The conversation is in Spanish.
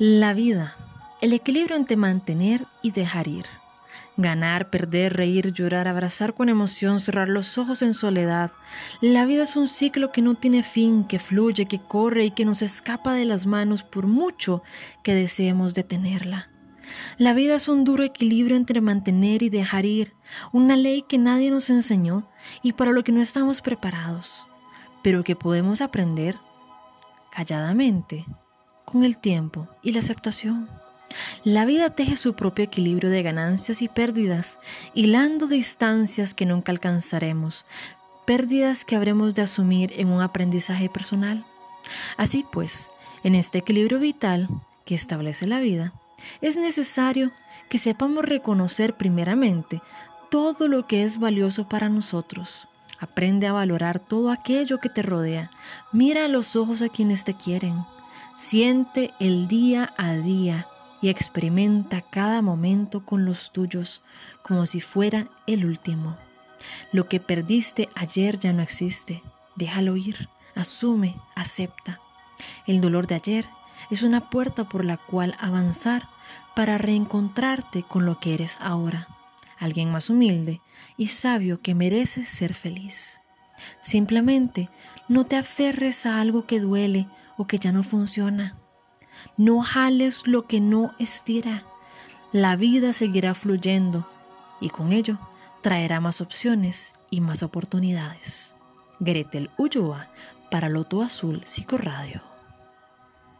La vida, el equilibrio entre mantener y dejar ir. Ganar, perder, reír, llorar, abrazar con emoción, cerrar los ojos en soledad. La vida es un ciclo que no tiene fin, que fluye, que corre y que nos escapa de las manos por mucho que deseemos detenerla. La vida es un duro equilibrio entre mantener y dejar ir, una ley que nadie nos enseñó y para lo que no estamos preparados, pero que podemos aprender calladamente con el tiempo y la aceptación. La vida teje su propio equilibrio de ganancias y pérdidas, hilando distancias que nunca alcanzaremos, pérdidas que habremos de asumir en un aprendizaje personal. Así pues, en este equilibrio vital que establece la vida, es necesario que sepamos reconocer primeramente todo lo que es valioso para nosotros. Aprende a valorar todo aquello que te rodea. Mira a los ojos a quienes te quieren. Siente el día a día y experimenta cada momento con los tuyos como si fuera el último. Lo que perdiste ayer ya no existe. Déjalo ir. Asume, acepta. El dolor de ayer es una puerta por la cual avanzar para reencontrarte con lo que eres ahora, alguien más humilde y sabio que merece ser feliz. Simplemente no te aferres a algo que duele o que ya no funciona. No jales lo que no estira. La vida seguirá fluyendo y con ello traerá más opciones y más oportunidades. Gretel Ulloa para Loto Azul Psicoradio.